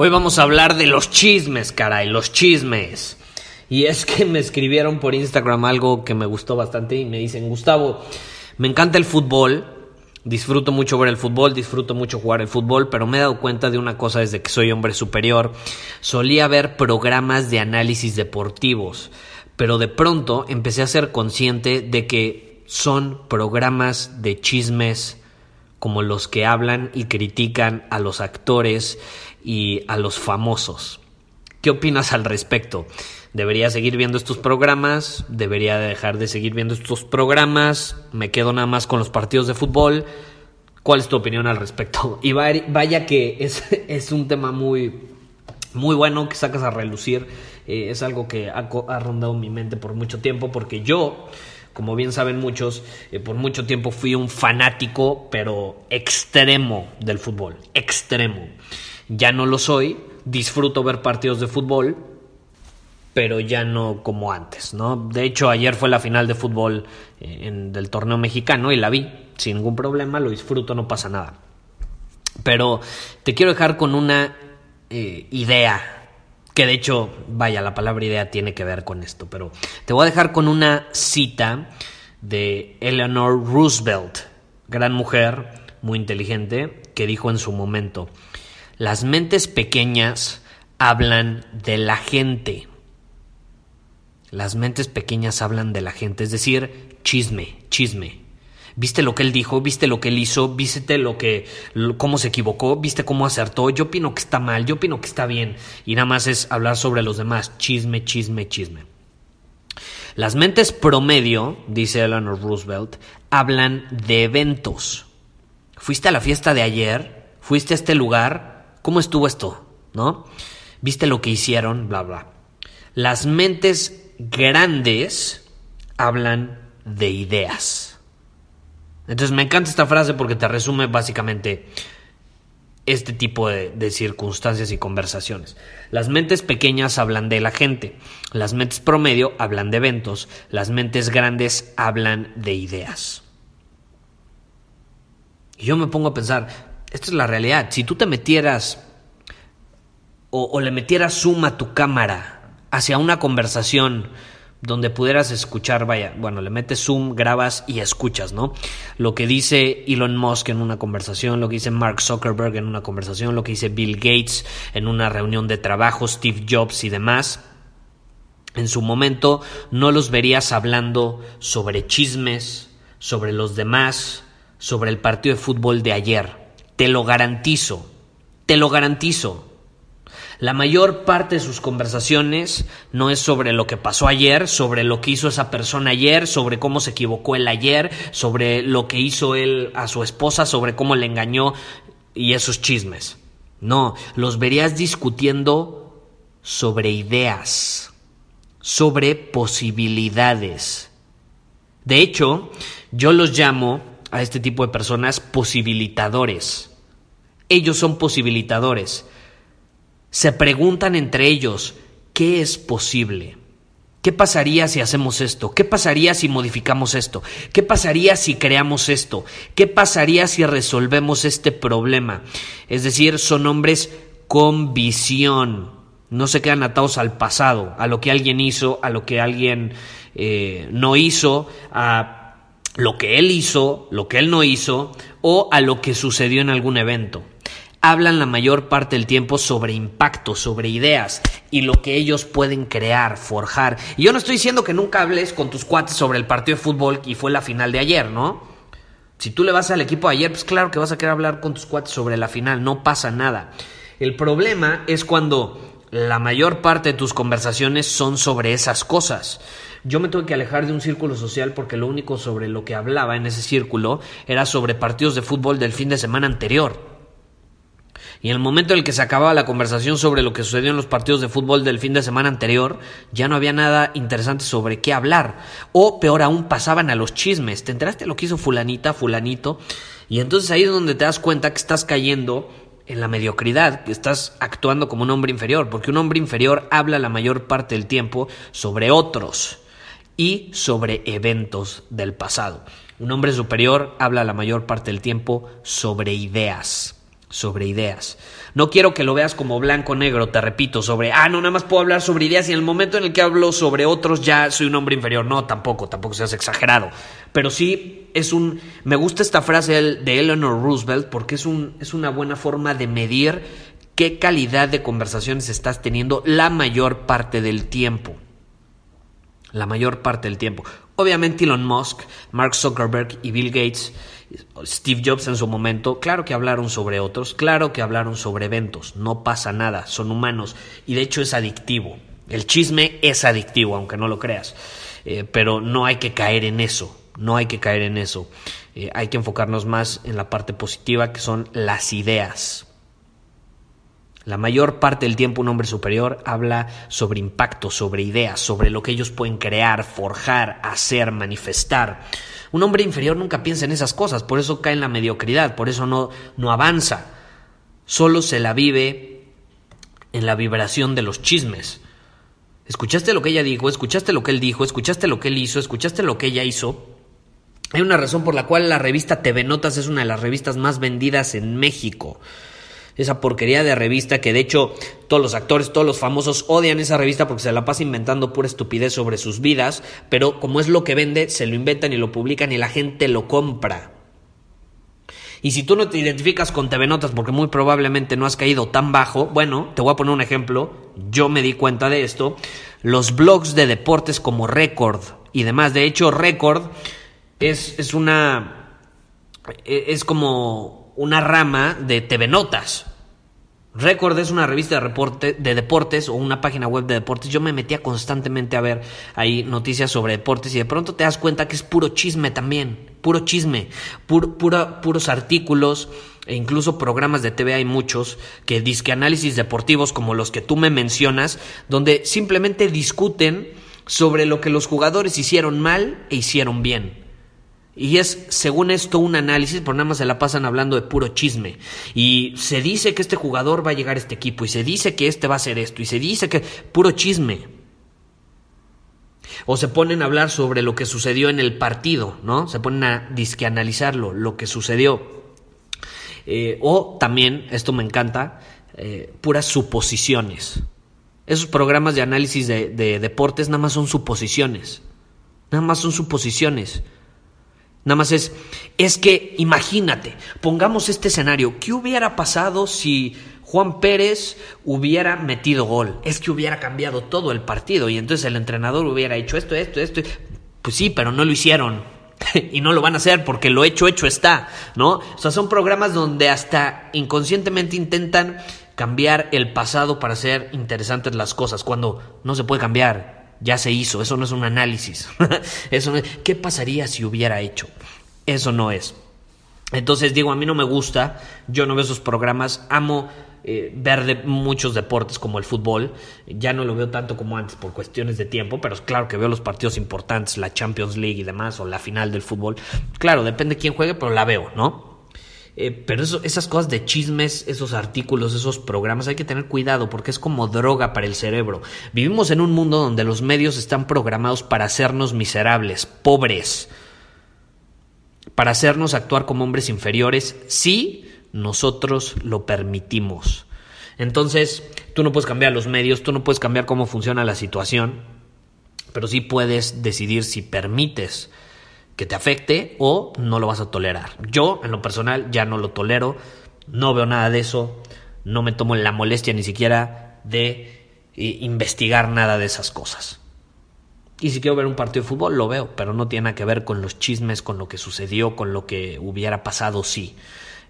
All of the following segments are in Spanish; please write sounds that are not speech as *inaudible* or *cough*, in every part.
Hoy vamos a hablar de los chismes, caray, los chismes. Y es que me escribieron por Instagram algo que me gustó bastante y me dicen, Gustavo, me encanta el fútbol, disfruto mucho ver el fútbol, disfruto mucho jugar el fútbol, pero me he dado cuenta de una cosa desde que soy hombre superior. Solía ver programas de análisis deportivos, pero de pronto empecé a ser consciente de que son programas de chismes como los que hablan y critican a los actores y a los famosos. ¿Qué opinas al respecto? ¿Debería seguir viendo estos programas? ¿Debería dejar de seguir viendo estos programas? ¿Me quedo nada más con los partidos de fútbol? ¿Cuál es tu opinión al respecto? *laughs* Y vaya que es, *laughs* es un tema muy, muy bueno que sacas a relucir. Eh, es algo que ha, ha rondado mi mente por mucho tiempo porque yo como bien saben muchos, eh, por mucho tiempo fui un fanático, pero extremo del fútbol, extremo. Ya no lo soy, disfruto ver partidos de fútbol, pero ya no como antes, ¿no? De hecho, ayer fue la final de fútbol eh, del torneo mexicano y la vi sin ningún problema, lo disfruto, no pasa nada. Pero te quiero dejar con una eh, idea que de hecho, vaya, la palabra idea tiene que ver con esto, pero te voy a dejar con una cita de Eleanor Roosevelt, gran mujer, muy inteligente, que dijo en su momento, las mentes pequeñas hablan de la gente. Las mentes pequeñas hablan de la gente, es decir, chisme, chisme. ¿Viste lo que él dijo? ¿Viste lo que él hizo? ¿Viste lo que cómo se equivocó? ¿Viste cómo acertó? Yo opino que está mal, yo opino que está bien y nada más es hablar sobre los demás, chisme, chisme, chisme. Las mentes promedio, dice Eleanor Roosevelt, hablan de eventos. ¿Fuiste a la fiesta de ayer? ¿Fuiste a este lugar? ¿Cómo estuvo esto? ¿No? ¿Viste lo que hicieron? Bla, bla. Las mentes grandes hablan de ideas. Entonces me encanta esta frase porque te resume básicamente este tipo de, circunstancias y conversaciones. Las mentes pequeñas hablan de la gente, las mentes promedio hablan de eventos, las mentes grandes hablan de ideas. Y yo me pongo a pensar, esta es la realidad, si tú te metieras o, o le metieras zoom a tu cámara hacia una conversación donde pudieras escuchar, vaya, bueno, le metes zoom, grabas y escuchas, ¿no? Lo que dice Elon Musk en una conversación, lo que dice Mark Zuckerberg en una conversación, lo que dice Bill Gates en una reunión de trabajo, Steve Jobs y demás. En su momento no los verías hablando sobre chismes, sobre los demás, sobre el partido de fútbol de ayer. Te lo garantizo, te lo garantizo. La mayor parte de sus conversaciones no es sobre lo que pasó ayer, sobre lo que hizo esa persona ayer, sobre cómo se equivocó él ayer, sobre lo que hizo él a su esposa, sobre cómo le engañó y esos chismes. No, los verías discutiendo sobre ideas, sobre posibilidades. De hecho, yo los llamo a este tipo de personas posibilitadores. Ellos son posibilitadores se preguntan entre ellos, ¿qué es posible? ¿Qué pasaría si hacemos esto? ¿Qué pasaría si modificamos esto? ¿Qué pasaría si creamos esto? ¿Qué pasaría si resolvemos este problema? Es decir, son hombres con visión. No se quedan atados al pasado, a lo que alguien hizo, a lo que alguien eh, no hizo, a lo que él hizo, lo que él no hizo, o a lo que sucedió en algún evento hablan la mayor parte del tiempo sobre impacto, sobre ideas. y lo que ellos pueden crear, forjar. Y yo no estoy diciendo que nunca hables con tus cuates sobre el partido de fútbol y fue la final de ayer, ¿no? Si tú le vas al equipo de ayer, pues claro que vas a querer hablar con tus cuates sobre la final, no pasa nada. El problema es cuando la mayor parte de tus conversaciones son sobre esas cosas. Yo me tuve que alejar de un círculo social porque lo único sobre lo que hablaba en ese círculo era sobre partidos de fútbol del fin de semana anterior. Y en el momento en el que se acababa la conversación sobre lo que sucedió en los partidos de fútbol del fin de semana anterior, ya no había nada interesante sobre qué hablar. O peor aún, pasaban a los chismes. ¿Te enteraste lo que hizo fulanita, fulanito? Y entonces ahí es donde te das cuenta que estás cayendo en la mediocridad, que estás actuando como un hombre inferior, porque un hombre inferior habla la mayor parte del tiempo sobre otros y sobre eventos del pasado. Un hombre superior habla la mayor parte del tiempo sobre ideas sobre ideas. No quiero que lo veas como blanco negro, te repito, sobre, ah, no, nada más puedo hablar sobre ideas y en el momento en el que hablo sobre otros ya soy un hombre inferior. No, tampoco, tampoco seas exagerado. Pero sí es un, me gusta esta frase de Eleanor Roosevelt porque es, un, es una buena forma de medir qué calidad de conversaciones estás teniendo la mayor parte del tiempo. La mayor parte del tiempo. Obviamente Elon Musk, Mark Zuckerberg y Bill Gates Steve Jobs en su momento, claro que hablaron sobre otros, claro que hablaron sobre eventos, no pasa nada, son humanos y de hecho es adictivo. El chisme es adictivo, aunque no lo creas, eh, pero no hay que caer en eso, no hay que caer en eso. Eh, hay que enfocarnos más en la parte positiva que son las ideas. La mayor parte del tiempo un hombre superior habla sobre impacto, sobre ideas, sobre lo que ellos pueden crear, forjar, hacer, manifestar. Un hombre inferior nunca piensa en esas cosas, por eso cae en la mediocridad, por eso no, no avanza. Solo se la vive en la vibración de los chismes. ¿Escuchaste lo que ella dijo? ¿Escuchaste lo que él dijo? ¿Escuchaste lo que él hizo? ¿Escuchaste lo que ella hizo? Hay una razón por la cual la revista TV Notas es una de las revistas más vendidas en México esa porquería de revista que de hecho todos los actores, todos los famosos odian esa revista porque se la pasa inventando pura estupidez sobre sus vidas, pero como es lo que vende, se lo inventan y lo publican y la gente lo compra. Y si tú no te identificas con TV Notas porque muy probablemente no has caído tan bajo, bueno, te voy a poner un ejemplo, yo me di cuenta de esto, los blogs de deportes como Record y demás, de hecho Record es, es una, e, es como una rama de TV Notas. Record es una revista de, reporte, de deportes o una página web de deportes. Yo me metía constantemente a ver ahí noticias sobre deportes y de pronto te das cuenta que es puro chisme también, puro chisme, puros artículos e incluso programas de TV hay muchos que disque análisis deportivos como los que tú me mencionas, donde simplemente discuten sobre lo que los jugadores hicieron mal e hicieron bien. Y es, según esto, un análisis, pero nada más se la pasan hablando de puro chisme. Y se dice que este jugador va a llegar a este equipo, y se dice que este va a hacer esto, y se dice que puro chisme. O se ponen a hablar sobre lo que sucedió en el partido, ¿no? Se ponen a disque analizarlo, lo que sucedió. Eh, o también, esto me encanta, eh, puras suposiciones. Esos programas de análisis de deportes nada más son suposiciones. Nada más son suposiciones. Nada más es, es que imagínate, pongamos este escenario, ¿qué hubiera pasado si Juan Pérez hubiera metido gol? Es que hubiera cambiado todo el partido y entonces el entrenador hubiera hecho esto, esto, esto. Pues sí, pero no lo hicieron. *laughs* y no lo van a hacer porque lo hecho, hecho está, ¿no? O sea, son programas donde hasta inconscientemente intentan cambiar el pasado para hacer interesantes las cosas, cuando no se puede cambiar ya se hizo, eso no es un análisis. *laughs* eso ¿Qué pasaría si hubiera hecho? Eso no es. Entonces digo, a mí no me gusta, yo no veo esos programas, amo eh, ver muchos deportes como el fútbol, ya no lo veo tanto como antes por cuestiones de tiempo, pero claro que veo los partidos importantes, la Champions League y demás, o la final del fútbol, claro, depende de quién juegue, pero la veo, ¿no? Eh, pero esas cosas de chismes, esos artículos, esos programas, hay que tener cuidado porque es como droga para el cerebro. Vivimos en un mundo donde los medios están programados para hacernos miserables, pobres, para hacernos actuar como hombres inferiores si nosotros lo permitimos. Entonces, tú no puedes cambiar los medios, tú no puedes cambiar cómo funciona la situación, pero sí puedes decidir si permites que te afecte o no lo vas a tolerar. Yo, en lo personal, ya no lo tolero, no veo nada de eso, no me tomo la molestia ni siquiera de investigar nada de esas cosas. Y si quiero ver un partido de fútbol, lo veo, pero no tiene nada que ver con los chismes, con lo que sucedió, con lo que hubiera pasado, sí.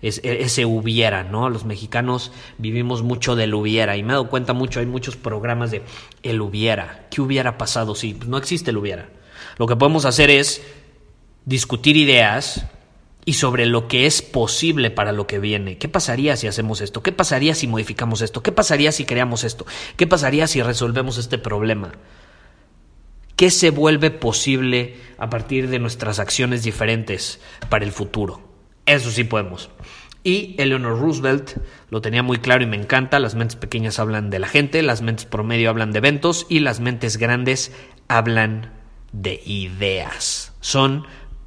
Es, e, ese hubiera, ¿no? Los mexicanos vivimos mucho del hubiera y me he dado cuenta mucho, hay muchos programas de el hubiera. ¿Qué hubiera pasado? Sí, pues no existe el hubiera. Lo que podemos hacer es discutir ideas y sobre lo que es posible para lo que viene. ¿Qué pasaría si hacemos esto? ¿Qué pasaría si modificamos esto? ¿Qué pasaría si creamos esto? ¿Qué pasaría si resolvemos este problema? ¿Qué se vuelve posible a partir de nuestras acciones diferentes para el futuro? Eso sí podemos. Y Eleanor Roosevelt lo tenía muy claro y me encanta, las mentes pequeñas hablan de la gente, las mentes promedio hablan de eventos y las mentes grandes hablan de ideas. Son